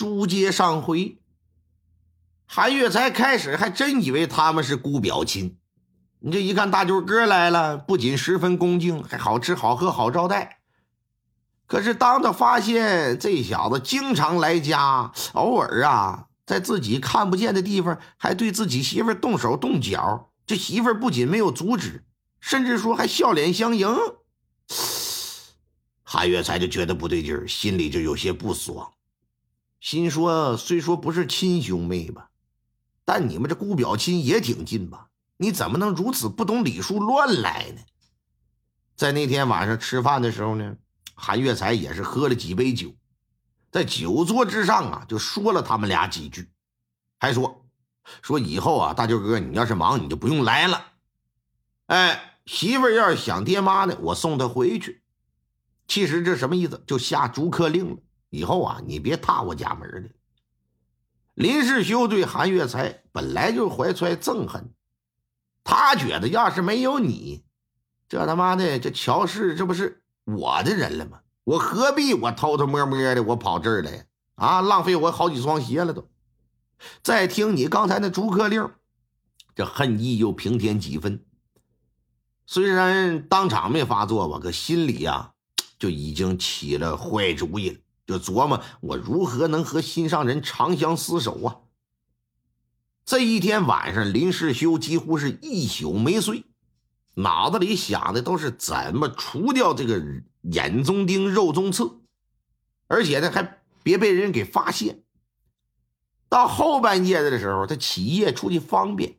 书接上回，韩月才开始还真以为他们是姑表亲。你这一看大舅哥来了，不仅十分恭敬，还好吃好喝好招待。可是当他发现这小子经常来家，偶尔啊在自己看不见的地方还对自己媳妇动手动脚，这媳妇不仅没有阻止，甚至说还笑脸相迎。韩月才就觉得不对劲，心里就有些不爽。心说：“虽说不是亲兄妹吧，但你们这姑表亲也挺近吧？你怎么能如此不懂礼数乱来呢？”在那天晚上吃饭的时候呢，韩月才也是喝了几杯酒，在酒桌之上啊，就说了他们俩几句，还说：“说以后啊，大舅哥，你要是忙，你就不用来了。哎，媳妇要是想爹妈呢，我送她回去。其实这什么意思？就下逐客令了。”以后啊，你别踏我家门了。林世修对韩月才本来就怀揣憎恨，他觉得要是没有你，这他妈的这乔氏这不是我的人了吗？我何必我偷偷摸摸的我跑这儿来啊？浪费我好几双鞋了都。再听你刚才那逐客令，这恨意又平添几分。虽然当场没发作吧，可心里呀就已经起了坏主意了。就琢磨我如何能和心上人长相厮守啊！这一天晚上，林世修几乎是一宿没睡，脑子里想的都是怎么除掉这个眼中钉、肉中刺，而且呢还别被人给发现。到后半夜的时候，他起夜出去方便，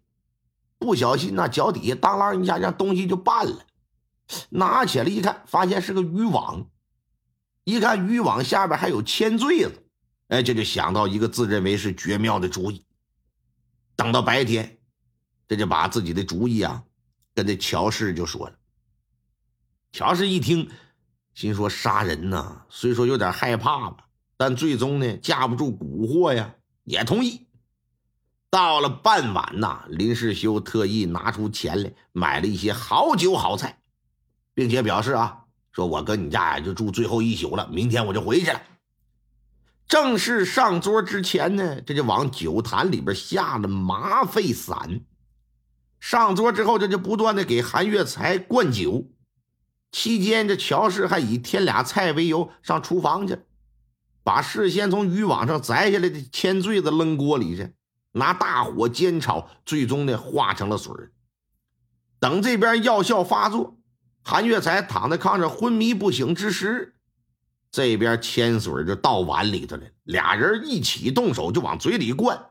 不小心那脚底下当啷一下，让东西就绊了，拿起来一看，发现是个渔网。一看渔网下边还有铅坠子，哎，这就想到一个自认为是绝妙的主意。等到白天，这就把自己的主意啊，跟这乔氏就说了。乔氏一听，心说杀人呢，虽说有点害怕吧，但最终呢架不住蛊惑呀，也同意。到了傍晚呐，林世修特意拿出钱来买了一些好酒好菜，并且表示啊。说：“我跟你家呀，就住最后一宿了，明天我就回去了。”正式上桌之前呢，这就往酒坛里边下了麻沸散。上桌之后，这就不断的给韩月才灌酒。期间，这乔氏还以添俩菜为由上厨房去，把事先从渔网上摘下来的铅坠子扔锅里去，拿大火煎炒，最终呢化成了水等这边药效发作。韩月才躺在炕上昏迷不醒之时，这边铅水就倒碗里头了。俩人一起动手就往嘴里灌，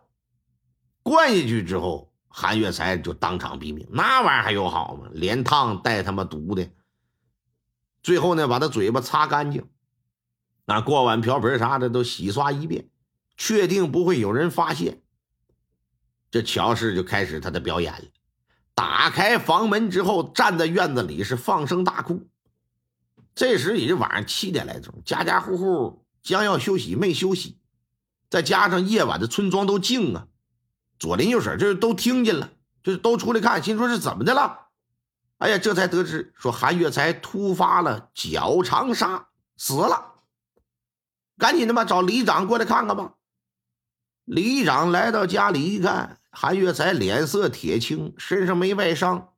灌下去之后，韩月才就当场毙命。那玩意儿还有好吗？连烫带他妈毒的。最后呢，把他嘴巴擦干净，那锅碗瓢盆啥的都洗刷一遍，确定不会有人发现。这乔氏就开始他的表演了。打开房门之后，站在院子里是放声大哭。这时已经晚上七点来钟，家家户户将要休息没休息，再加上夜晚的村庄都静啊，左邻右舍这都听见了，就都出来看，心说是怎么的了？哎呀，这才得知说韩月才突发了脚长沙死了，赶紧的吧，找里长过来看看吧。里长来到家里一看。韩月才脸色铁青，身上没外伤，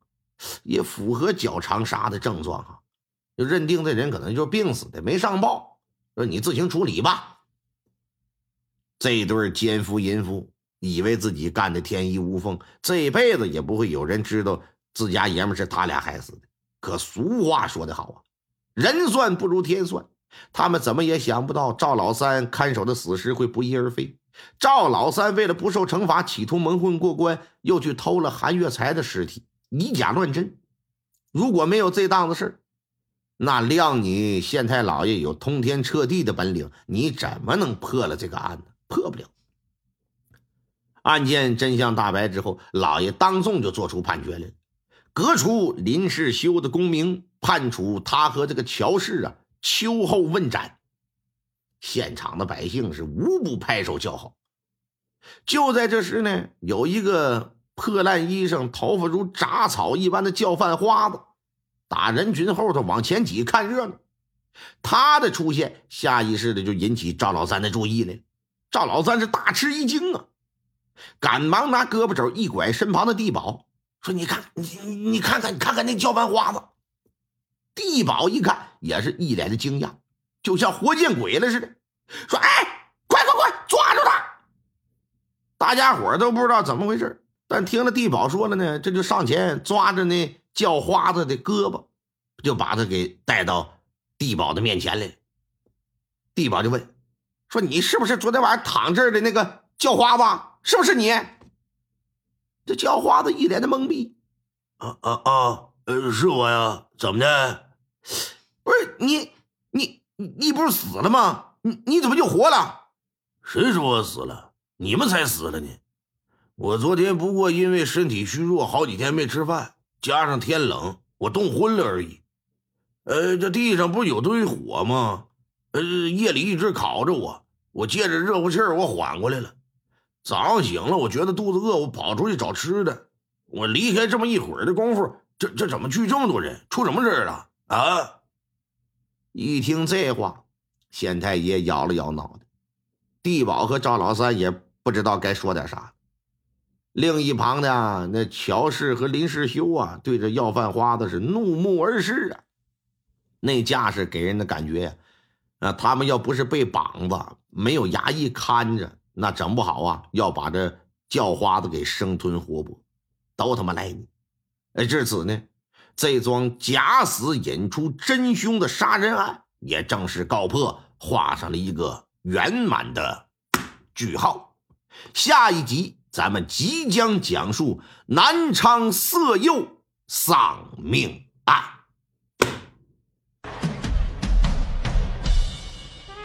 也符合脚长沙的症状啊，就认定这人可能就病死的，没上报，说你自行处理吧。这对奸夫淫妇以为自己干的天衣无缝，这辈子也不会有人知道自家爷们是他俩害死的。可俗话说得好啊，人算不如天算，他们怎么也想不到赵老三看守的死尸会不翼而飞。赵老三为了不受惩罚，企图蒙混过关，又去偷了韩月才的尸体，以假乱真。如果没有这档子事那谅你县太老爷有通天彻地的本领，你怎么能破了这个案子？破不了。案件真相大白之后，老爷当众就做出判决来了，革除林世修的功名，判处他和这个乔氏啊秋后问斩。现场的百姓是无不拍手叫好。就在这时呢，有一个破烂衣裳、头发如杂草一般的叫饭花子，打人群后头往前挤看热闹。他的出现，下意识的就引起赵老三的注意了。赵老三是大吃一惊啊，赶忙拿胳膊肘一拐身旁的地保，说：“你看，你你看看，你看看那叫饭花子。”地保一看，也是一脸的惊讶，就像活见鬼了似的，说：“哎，快快快，抓住他！”大家伙都不知道怎么回事，但听了地保说了呢，这就上前抓着那叫花子的胳膊，就把他给带到地保的面前来了。地保就问：“说你是不是昨天晚上躺这儿的那个叫花子？是不是你？”这叫花子一脸的懵逼：“啊啊啊！呃，是我呀，怎么的？不是你，你不是死了吗？你你怎么就活了？谁说我死了？你们才死了呢！我昨天不过因为身体虚弱，好几天没吃饭，加上天冷，我冻昏了而已。呃，这地上不是有堆火吗？呃，夜里一直烤着我，我借着热乎气儿，我缓过来了。早上醒了，我觉得肚子饿，我跑出去找吃的。我离开这么一会儿的功夫。这这怎么去这么多人？出什么事儿了啊？一听这话，县太爷摇了摇脑袋，地保和赵老三也不知道该说点啥。另一旁的那乔氏和林世修啊，对着要饭花子是怒目而视啊，那架势给人的感觉呀，啊，他们要不是被绑子，没有衙役看着，那整不好啊，要把这叫花子给生吞活剥，都他妈赖你！哎，至此呢，这桩假死引出真凶的杀人案也正式告破，画上了一个圆满的句号。下一集咱们即将讲述南昌色诱丧命案。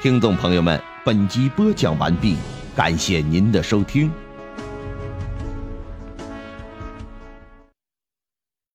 听众朋友们，本集播讲完毕，感谢您的收听。